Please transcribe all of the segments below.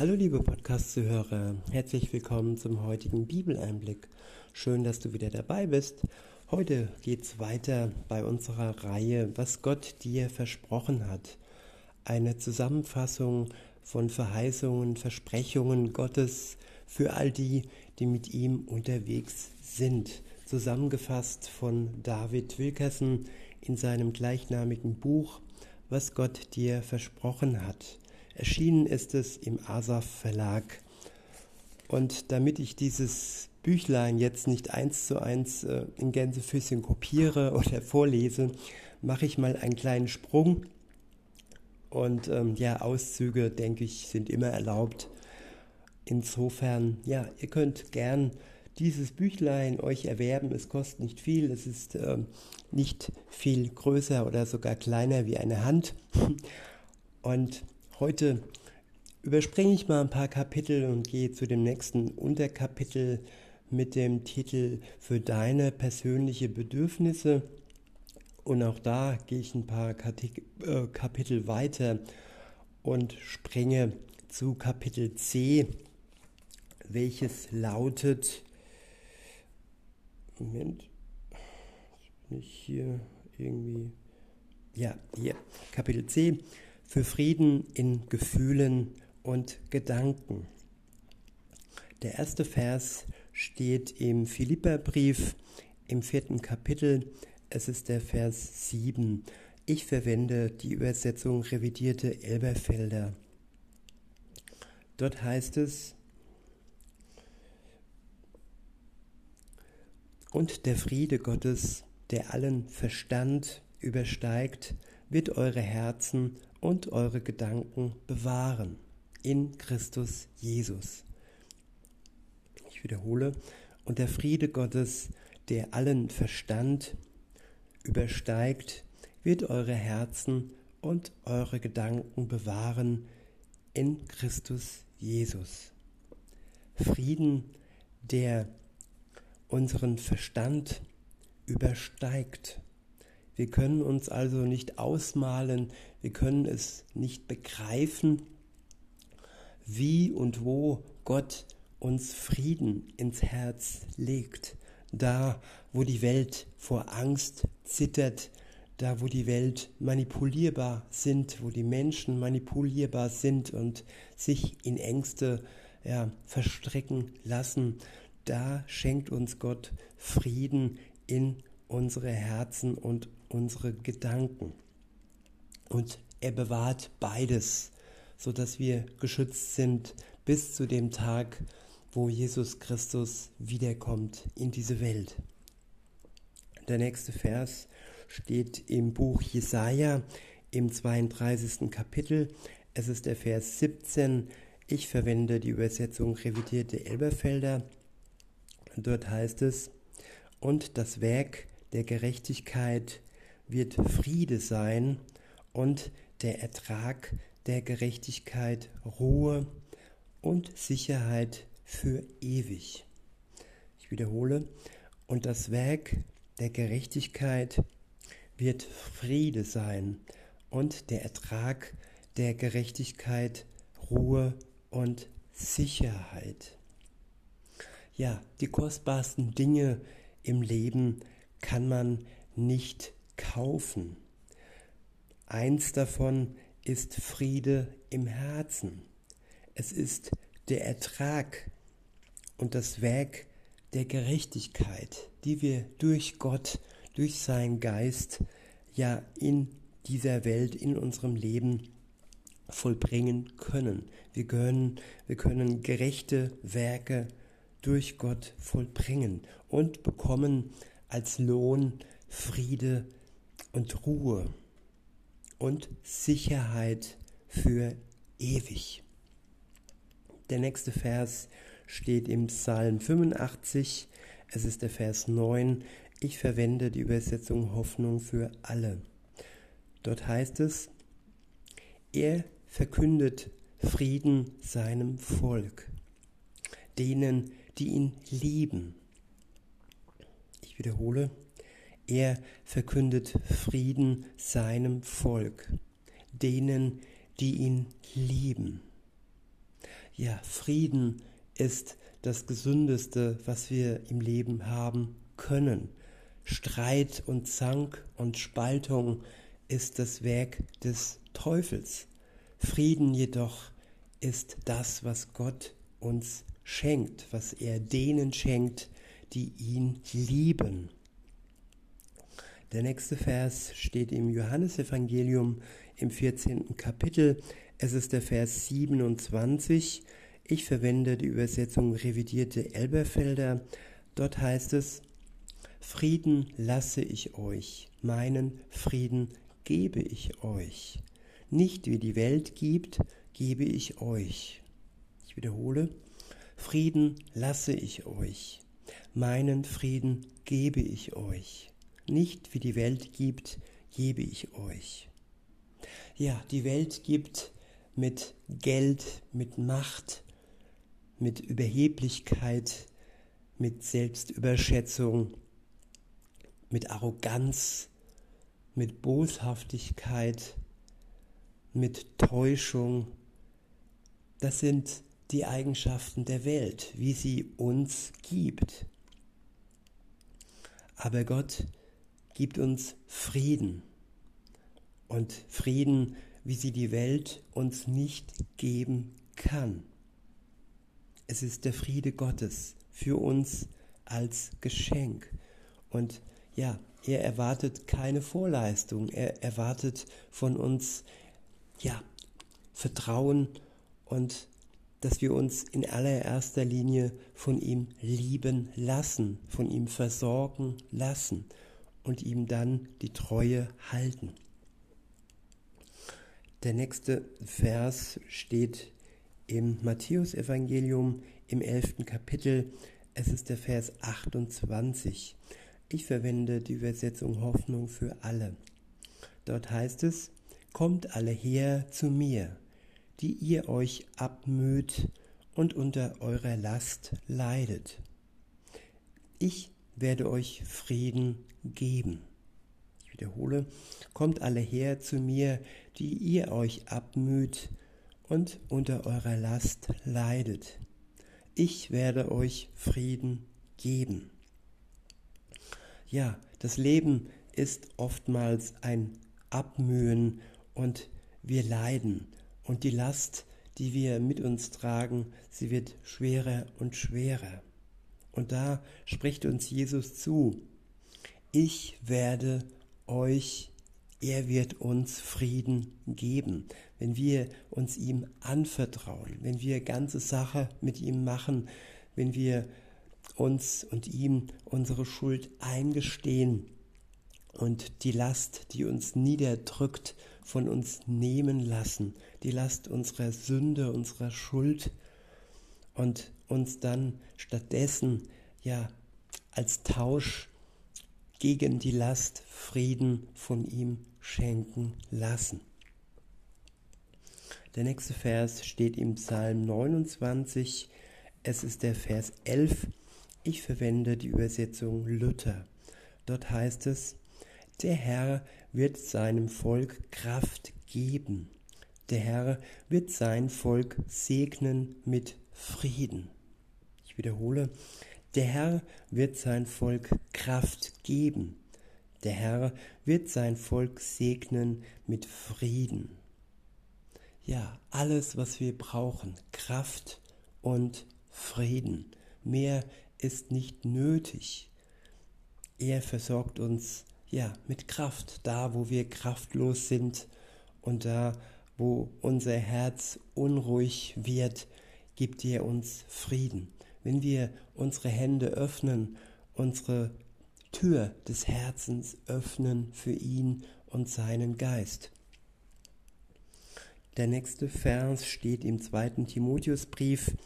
Hallo liebe Podcast-Zuhörer, herzlich willkommen zum heutigen Bibeleinblick. Schön, dass du wieder dabei bist. Heute geht es weiter bei unserer Reihe, was Gott dir versprochen hat. Eine Zusammenfassung von Verheißungen, Versprechungen Gottes für all die, die mit ihm unterwegs sind. Zusammengefasst von David Wilkerson in seinem gleichnamigen Buch, was Gott dir versprochen hat. Erschienen ist es im Asaf Verlag. Und damit ich dieses Büchlein jetzt nicht eins zu eins äh, in Gänsefüßchen kopiere oder vorlese, mache ich mal einen kleinen Sprung. Und ähm, ja, Auszüge, denke ich, sind immer erlaubt. Insofern, ja, ihr könnt gern dieses Büchlein euch erwerben. Es kostet nicht viel, es ist ähm, nicht viel größer oder sogar kleiner wie eine Hand. Und Heute überspringe ich mal ein paar Kapitel und gehe zu dem nächsten Unterkapitel mit dem Titel Für deine persönliche Bedürfnisse. Und auch da gehe ich ein paar äh, Kapitel weiter und springe zu Kapitel C, welches lautet, Moment, bin ich hier irgendwie, ja, hier, Kapitel C, für Frieden in Gefühlen und Gedanken. Der erste Vers steht im Philipperbrief im vierten Kapitel. Es ist der Vers 7. Ich verwende die Übersetzung revidierte Elberfelder. Dort heißt es, und der Friede Gottes, der allen Verstand übersteigt, wird eure Herzen und eure Gedanken bewahren in Christus Jesus. Ich wiederhole, und der Friede Gottes, der allen Verstand übersteigt, wird eure Herzen und eure Gedanken bewahren in Christus Jesus. Frieden, der unseren Verstand übersteigt. Wir können uns also nicht ausmalen, wir können es nicht begreifen, wie und wo Gott uns Frieden ins Herz legt. Da, wo die Welt vor Angst zittert, da, wo die Welt manipulierbar sind, wo die Menschen manipulierbar sind und sich in Ängste ja, verstricken lassen, da schenkt uns Gott Frieden in unsere Herzen und unsere Gedanken. Und er bewahrt beides, so dass wir geschützt sind bis zu dem Tag, wo Jesus Christus wiederkommt in diese Welt. Der nächste Vers steht im Buch Jesaja im 32. Kapitel. Es ist der Vers 17. Ich verwende die Übersetzung revidierte Elberfelder. Dort heißt es, und das Werk der Gerechtigkeit wird Friede sein und der Ertrag der Gerechtigkeit Ruhe und Sicherheit für ewig. Ich wiederhole, und das Werk der Gerechtigkeit wird Friede sein und der Ertrag der Gerechtigkeit Ruhe und Sicherheit. Ja, die kostbarsten Dinge im Leben kann man nicht kaufen. Eins davon ist Friede im Herzen. Es ist der Ertrag und das Werk der Gerechtigkeit, die wir durch Gott, durch seinen Geist ja in dieser Welt, in unserem Leben vollbringen können. Wir können, wir können gerechte Werke durch Gott vollbringen und bekommen als Lohn Friede und Ruhe und Sicherheit für ewig. Der nächste Vers steht im Psalm 85, es ist der Vers 9. Ich verwende die Übersetzung Hoffnung für alle. Dort heißt es, er verkündet Frieden seinem Volk, denen, die ihn lieben. Ich wiederhole, er verkündet Frieden seinem Volk, denen, die ihn lieben. ja, Frieden ist das Gesündeste, was wir im Leben haben können. Streit und Zank und Spaltung ist das Werk des Teufels. Frieden jedoch ist das, was Gott uns schenkt, was er denen schenkt, die ihn lieben. Der nächste Vers steht im Johannesevangelium im 14. Kapitel. Es ist der Vers 27. Ich verwende die Übersetzung revidierte Elberfelder. Dort heißt es, Frieden lasse ich euch, meinen Frieden gebe ich euch. Nicht wie die Welt gibt, gebe ich euch. Ich wiederhole, Frieden lasse ich euch, meinen Frieden gebe ich euch. Nicht wie die Welt gibt, gebe ich euch. Ja, die Welt gibt mit Geld, mit Macht, mit Überheblichkeit, mit Selbstüberschätzung, mit Arroganz, mit Boshaftigkeit, mit Täuschung. Das sind die Eigenschaften der Welt, wie sie uns gibt. Aber Gott gibt uns Frieden. Und Frieden, wie sie die Welt uns nicht geben kann. Es ist der Friede Gottes für uns als Geschenk. Und ja, er erwartet keine Vorleistung. Er erwartet von uns, ja, Vertrauen und dass wir uns in allererster Linie von ihm lieben lassen, von ihm versorgen lassen und ihm dann die Treue halten. Der nächste Vers steht im Matthäusevangelium im elften Kapitel. Es ist der Vers 28. Ich verwende die Übersetzung Hoffnung für alle. Dort heißt es, Kommt alle her zu mir, die ihr euch abmüht und unter eurer Last leidet. Ich werde euch Frieden geben. Ich wiederhole, kommt alle her zu mir, die ihr euch abmüht und unter eurer Last leidet. Ich werde euch Frieden geben. Ja, das Leben ist oftmals ein Abmühen und wir leiden. Und die Last, die wir mit uns tragen, sie wird schwerer und schwerer. Und da spricht uns Jesus zu, ich werde euch, er wird uns Frieden geben, wenn wir uns ihm anvertrauen, wenn wir ganze Sache mit ihm machen, wenn wir uns und ihm unsere Schuld eingestehen und die Last, die uns niederdrückt, von uns nehmen lassen, die Last unserer Sünde, unserer Schuld und uns dann stattdessen ja als Tausch gegen die Last Frieden von ihm schenken lassen. Der nächste Vers steht im Psalm 29. Es ist der Vers 11. Ich verwende die Übersetzung Luther. Dort heißt es, der Herr wird seinem Volk Kraft geben. Der Herr wird sein Volk segnen mit Frieden. Wiederhole, der Herr wird sein Volk Kraft geben. Der Herr wird sein Volk segnen mit Frieden. Ja, alles, was wir brauchen, Kraft und Frieden. Mehr ist nicht nötig. Er versorgt uns ja mit Kraft, da wo wir kraftlos sind und da wo unser Herz unruhig wird, gibt er uns Frieden. Wenn wir unsere Hände öffnen, unsere Tür des Herzens öffnen für ihn und seinen Geist. Der nächste Vers steht im zweiten Timotheusbrief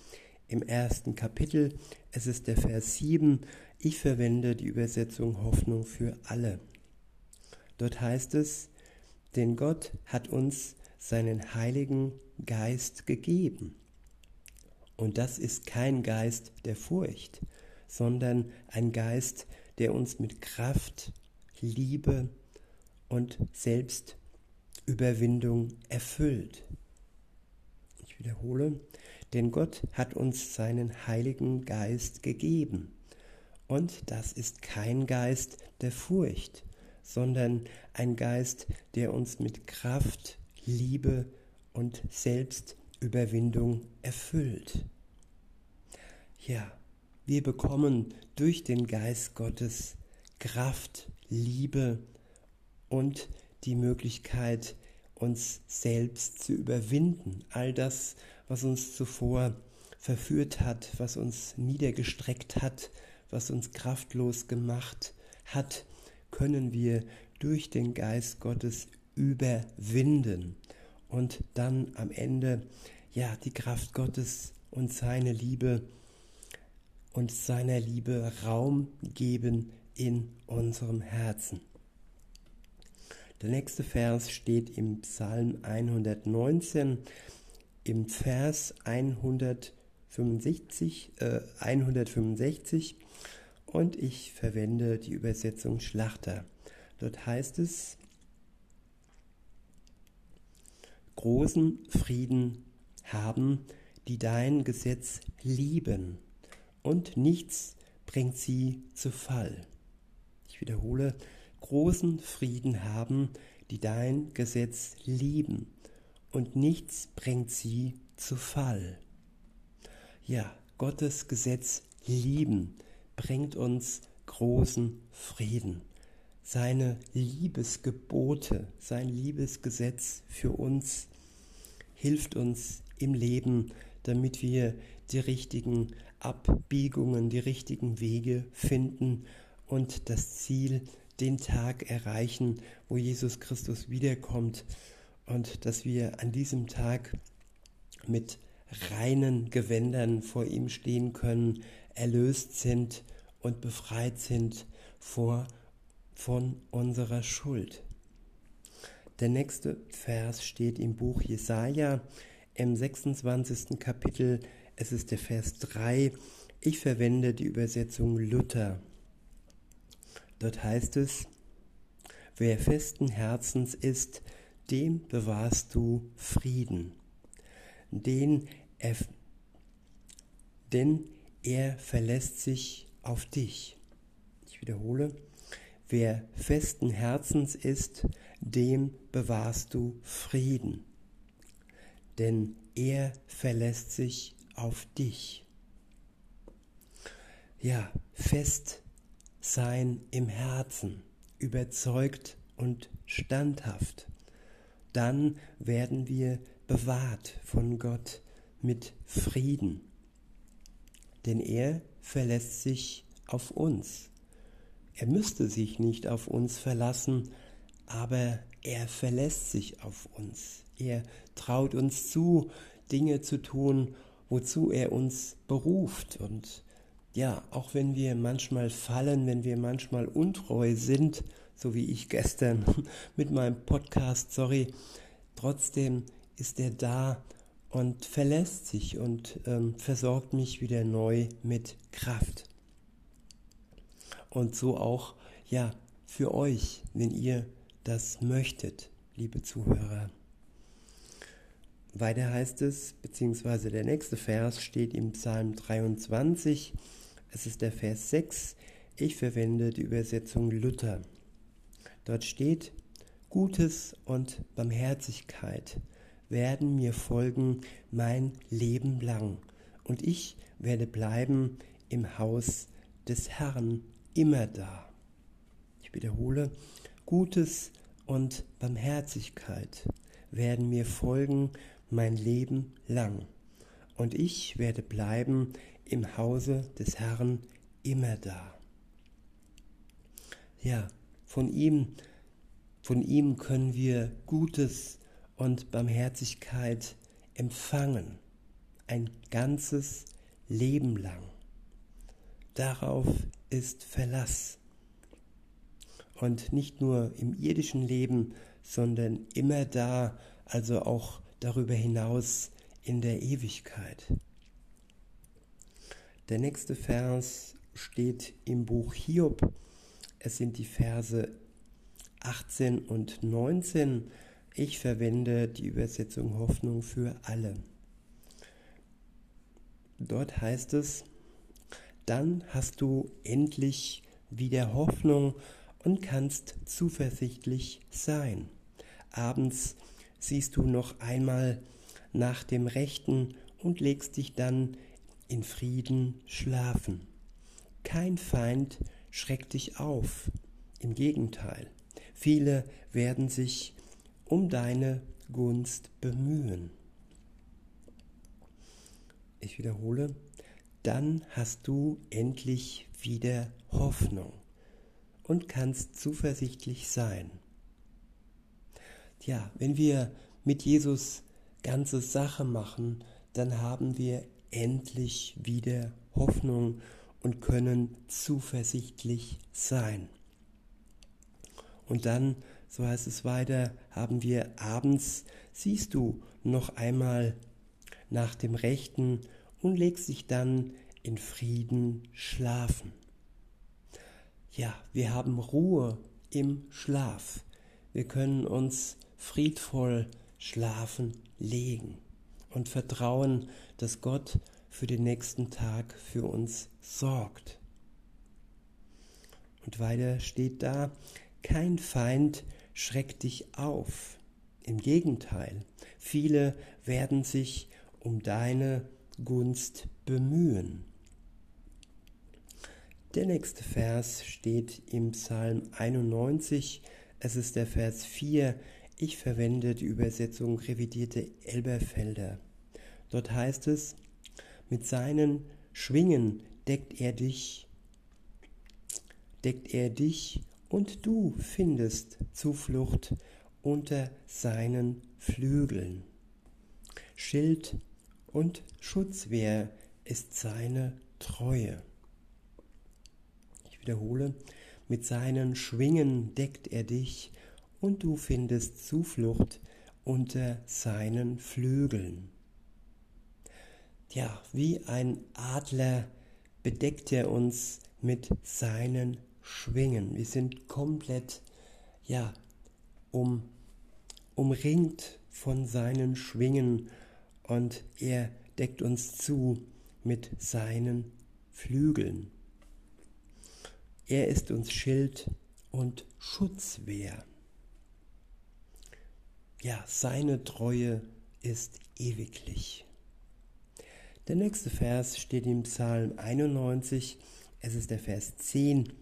im ersten Kapitel. Es ist der Vers 7. Ich verwende die Übersetzung Hoffnung für alle. Dort heißt es, denn Gott hat uns seinen Heiligen Geist gegeben. Und das ist kein Geist der Furcht, sondern ein Geist, der uns mit Kraft, Liebe und Selbstüberwindung erfüllt. Ich wiederhole, Denn Gott hat uns seinen Heiligen Geist gegeben. Und das ist kein Geist der Furcht, sondern ein Geist, der uns mit Kraft, Liebe und Selbstüberwindung erfüllt. Ja, wir bekommen durch den Geist Gottes Kraft, Liebe und die Möglichkeit, uns selbst zu überwinden. All das, was uns zuvor verführt hat, was uns niedergestreckt hat, was uns kraftlos gemacht hat, können wir durch den Geist Gottes überwinden und dann am Ende ja die Kraft Gottes und seine Liebe und seiner Liebe Raum geben in unserem Herzen. Der nächste Vers steht im Psalm 119, im Vers 165, äh, 165 und ich verwende die Übersetzung Schlachter. Dort heißt es, großen Frieden haben, die dein Gesetz lieben, und nichts bringt sie zu Fall. Ich wiederhole, großen Frieden haben, die dein Gesetz lieben, und nichts bringt sie zu Fall. Ja, Gottes Gesetz lieben bringt uns großen Frieden. Seine Liebesgebote, sein Liebesgesetz für uns hilft uns im Leben, damit wir die richtigen Abbiegungen, die richtigen Wege finden und das Ziel, den Tag erreichen, wo Jesus Christus wiederkommt und dass wir an diesem Tag mit reinen Gewändern vor ihm stehen können, erlöst sind und befreit sind vor, von unserer Schuld. Der nächste Vers steht im Buch Jesaja im 26. Kapitel. Es ist der Vers 3. Ich verwende die Übersetzung Luther. Dort heißt es, wer festen Herzens ist, dem bewahrst du Frieden. Den er, denn er verlässt sich auf dich. Ich wiederhole, wer festen Herzens ist, dem bewahrst du Frieden. Denn er verlässt sich auf dich. Ja, fest sein im Herzen, überzeugt und standhaft. Dann werden wir bewahrt von Gott mit Frieden. Denn er verlässt sich auf uns. Er müsste sich nicht auf uns verlassen, aber er verlässt sich auf uns. Er traut uns zu, Dinge zu tun, wozu er uns beruft. Und ja, auch wenn wir manchmal fallen, wenn wir manchmal untreu sind, so wie ich gestern mit meinem Podcast, sorry, trotzdem ist er da und verlässt sich und ähm, versorgt mich wieder neu mit Kraft. Und so auch, ja, für euch, wenn ihr das möchtet, liebe Zuhörer. Weiter heißt es, beziehungsweise der nächste Vers steht im Psalm 23, es ist der Vers 6, ich verwende die Übersetzung Luther. Dort steht, Gutes und Barmherzigkeit werden mir folgen mein Leben lang, und ich werde bleiben im Haus des Herrn immer da. Ich wiederhole, Gutes und Barmherzigkeit werden mir folgen mein Leben lang, und ich werde bleiben im Hause des Herrn immer da. Ja, von ihm, von ihm können wir Gutes und Barmherzigkeit empfangen, ein ganzes Leben lang. Darauf ist Verlass und nicht nur im irdischen Leben, sondern immer da, also auch darüber hinaus in der Ewigkeit. Der nächste Vers steht im Buch Hiob. Es sind die Verse 18 und 19. Ich verwende die Übersetzung Hoffnung für alle. Dort heißt es, dann hast du endlich wieder Hoffnung und kannst zuversichtlich sein. Abends siehst du noch einmal nach dem Rechten und legst dich dann in Frieden schlafen. Kein Feind schreckt dich auf, im Gegenteil, viele werden sich um deine Gunst bemühen. Ich wiederhole, dann hast du endlich wieder Hoffnung und kannst zuversichtlich sein. Ja, wenn wir mit Jesus ganze Sache machen, dann haben wir endlich wieder Hoffnung und können zuversichtlich sein. Und dann, so heißt es weiter, haben wir abends, siehst du noch einmal nach dem Rechten und legst dich dann in Frieden schlafen. Ja, wir haben Ruhe im Schlaf. Wir können uns friedvoll schlafen legen und vertrauen, dass Gott für den nächsten Tag für uns sorgt. Und weiter steht da, kein Feind schreckt dich auf. Im Gegenteil, viele werden sich um deine Gunst bemühen. Der nächste Vers steht im Psalm 91, es ist der Vers 4, ich verwende die Übersetzung revidierte Elberfelder. Dort heißt es, mit seinen Schwingen deckt er dich, deckt er dich und du findest Zuflucht unter seinen Flügeln. Schild und Schutzwehr ist seine Treue wiederhole, mit seinen Schwingen deckt er dich und du findest Zuflucht unter seinen Flügeln. Ja, wie ein Adler bedeckt er uns mit seinen Schwingen. Wir sind komplett, ja, um, umringt von seinen Schwingen und er deckt uns zu mit seinen Flügeln. Er ist uns Schild und Schutzwehr. Ja, seine Treue ist ewiglich. Der nächste Vers steht im Psalm 91, es ist der Vers 10.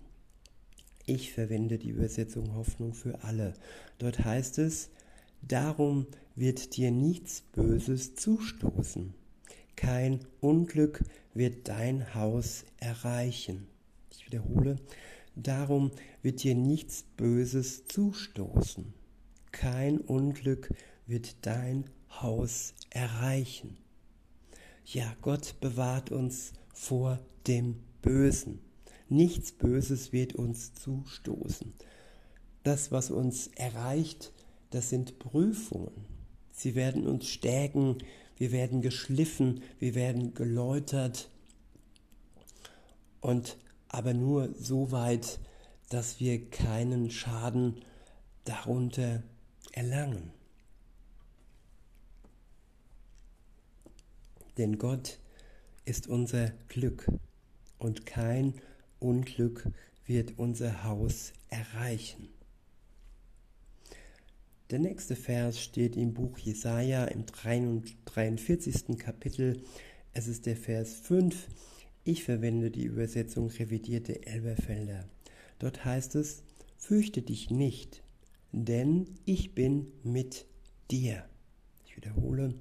Ich verwende die Übersetzung Hoffnung für alle. Dort heißt es, darum wird dir nichts Böses zustoßen. Kein Unglück wird dein Haus erreichen wiederhole, darum wird dir nichts Böses zustoßen. Kein Unglück wird dein Haus erreichen. Ja, Gott bewahrt uns vor dem Bösen. Nichts Böses wird uns zustoßen. Das, was uns erreicht, das sind Prüfungen. Sie werden uns stärken, wir werden geschliffen, wir werden geläutert. Und aber nur so weit, dass wir keinen Schaden darunter erlangen. Denn Gott ist unser Glück und kein Unglück wird unser Haus erreichen. Der nächste Vers steht im Buch Jesaja im 43. Kapitel. Es ist der Vers 5. Ich verwende die Übersetzung revidierte Elberfelder. Dort heißt es, fürchte dich nicht, denn ich bin mit dir. Ich wiederhole,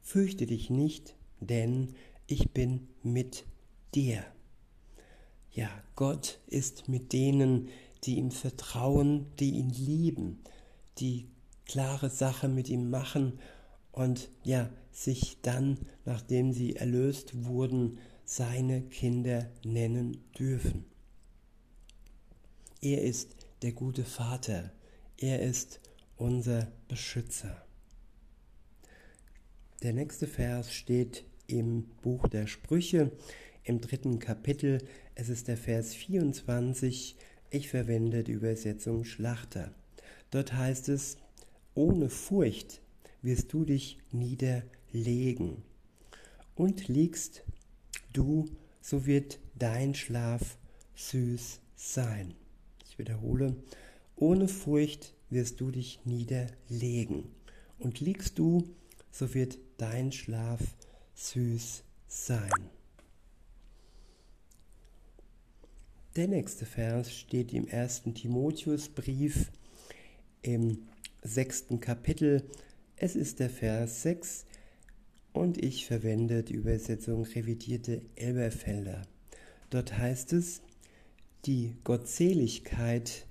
fürchte dich nicht, denn ich bin mit dir. Ja, Gott ist mit denen, die ihm vertrauen, die ihn lieben, die klare Sache mit ihm machen und ja, sich dann, nachdem sie erlöst wurden, seine Kinder nennen dürfen. Er ist der gute Vater, er ist unser Beschützer. Der nächste Vers steht im Buch der Sprüche im dritten Kapitel. Es ist der Vers 24. Ich verwende die Übersetzung Schlachter. Dort heißt es, ohne Furcht wirst du dich niederlegen und liegst du, so wird dein Schlaf süß sein. Ich wiederhole, ohne Furcht wirst du dich niederlegen. Und liegst du, so wird dein Schlaf süß sein. Der nächste Vers steht im ersten Timotheusbrief im sechsten Kapitel. Es ist der Vers 6 und ich verwende die Übersetzung revidierte Elberfelder. Dort heißt es, die Gottseligkeit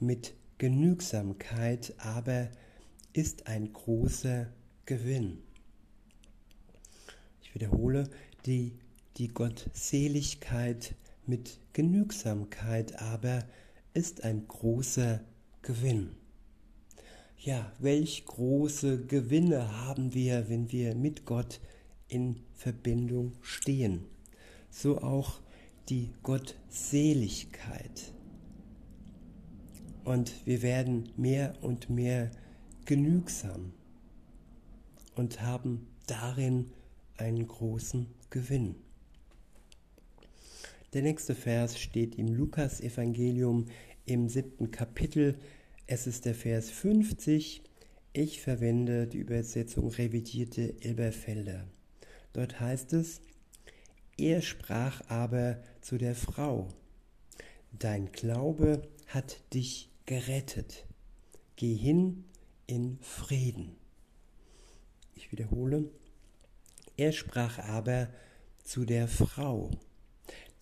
mit Genügsamkeit aber ist ein großer Gewinn. Ich wiederhole, die, die Gottseligkeit mit Genügsamkeit aber ist ein großer Gewinn. Ja, welch große Gewinne haben wir, wenn wir mit Gott in Verbindung stehen. So auch die Gottseligkeit. Und wir werden mehr und mehr genügsam und haben darin einen großen Gewinn. Der nächste Vers steht im Lukas-Evangelium im siebten Kapitel. Es ist der Vers 50. Ich verwende die Übersetzung revidierte Elberfelder. Dort heißt es, er sprach aber zu der Frau, Dein Glaube hat dich gerettet. Geh hin in Frieden. Ich wiederhole, er sprach aber zu der Frau,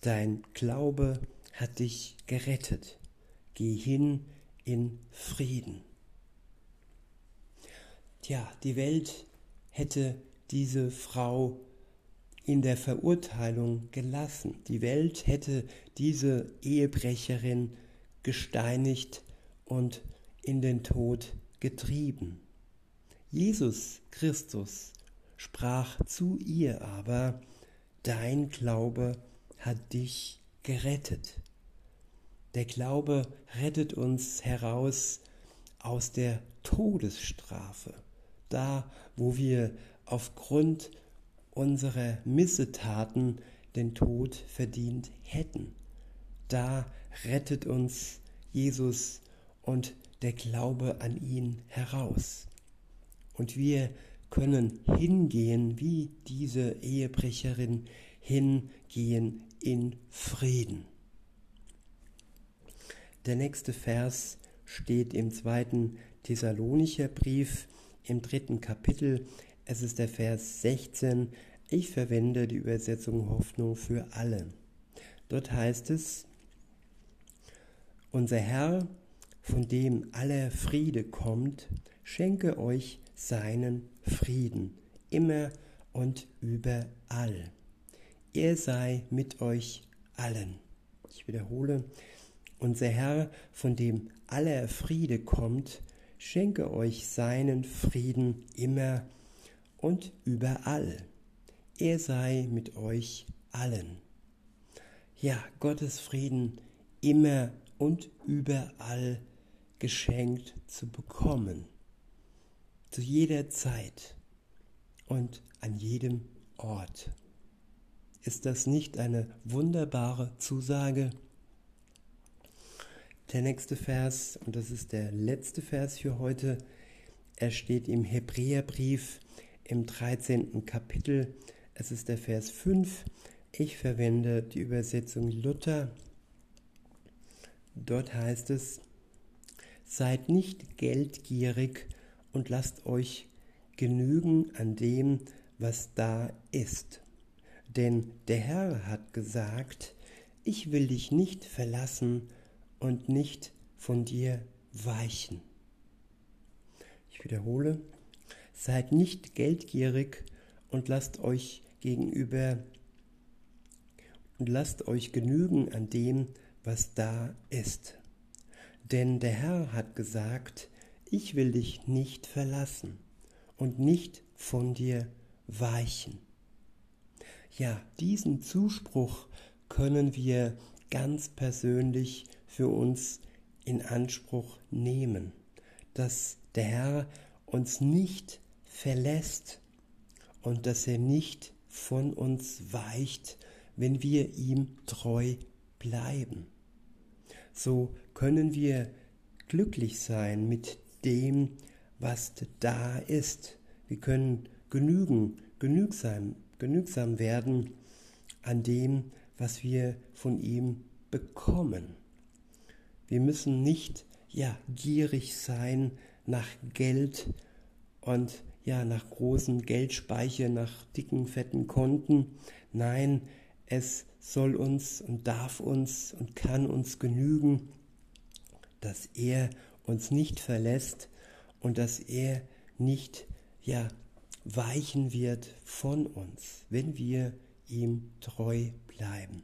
Dein Glaube hat dich gerettet. Geh hin in Frieden. Tja, die Welt hätte diese Frau in der Verurteilung gelassen. Die Welt hätte diese Ehebrecherin gesteinigt und in den Tod getrieben. Jesus Christus sprach zu ihr aber, Dein Glaube hat dich gerettet. Der Glaube rettet uns heraus aus der Todesstrafe, da wo wir aufgrund unserer Missetaten den Tod verdient hätten. Da rettet uns Jesus und der Glaube an ihn heraus. Und wir können hingehen wie diese Ehebrecherin hingehen in Frieden. Der nächste Vers steht im zweiten Thessalonicher Brief im dritten Kapitel. Es ist der Vers 16. Ich verwende die Übersetzung Hoffnung für alle. Dort heißt es, unser Herr, von dem aller Friede kommt, schenke euch seinen Frieden, immer und überall. Er sei mit euch allen. Ich wiederhole, unser Herr, von dem aller Friede kommt, schenke euch seinen Frieden immer und überall. Er sei mit euch allen. Ja, Gottes Frieden immer und überall geschenkt zu bekommen. Zu jeder Zeit und an jedem Ort. Ist das nicht eine wunderbare Zusage? Der nächste Vers, und das ist der letzte Vers für heute, er steht im Hebräerbrief im 13. Kapitel. Es ist der Vers 5. Ich verwende die Übersetzung Luther. Dort heißt es, Seid nicht geldgierig und lasst euch genügen an dem, was da ist denn der Herr hat gesagt, ich will dich nicht verlassen und nicht von dir weichen. Ich wiederhole, seid nicht geldgierig und lasst euch gegenüber und lasst euch genügen an dem, was da ist. Denn der Herr hat gesagt, ich will dich nicht verlassen und nicht von dir weichen. Ja, diesen Zuspruch können wir ganz persönlich für uns in Anspruch nehmen, dass der Herr uns nicht verlässt und dass er nicht von uns weicht, wenn wir ihm treu bleiben. So können wir glücklich sein mit dem, was da ist. Wir können genügen, genügsam, genügsam werden an dem, was wir von ihm bekommen. Wir müssen nicht ja gierig sein nach Geld und ja nach großen Geldspeicher, nach dicken fetten Konten. Nein, es soll uns und darf uns und kann uns genügen, dass er uns nicht verlässt und dass er nicht ja weichen wird von uns, wenn wir ihm treu bleiben.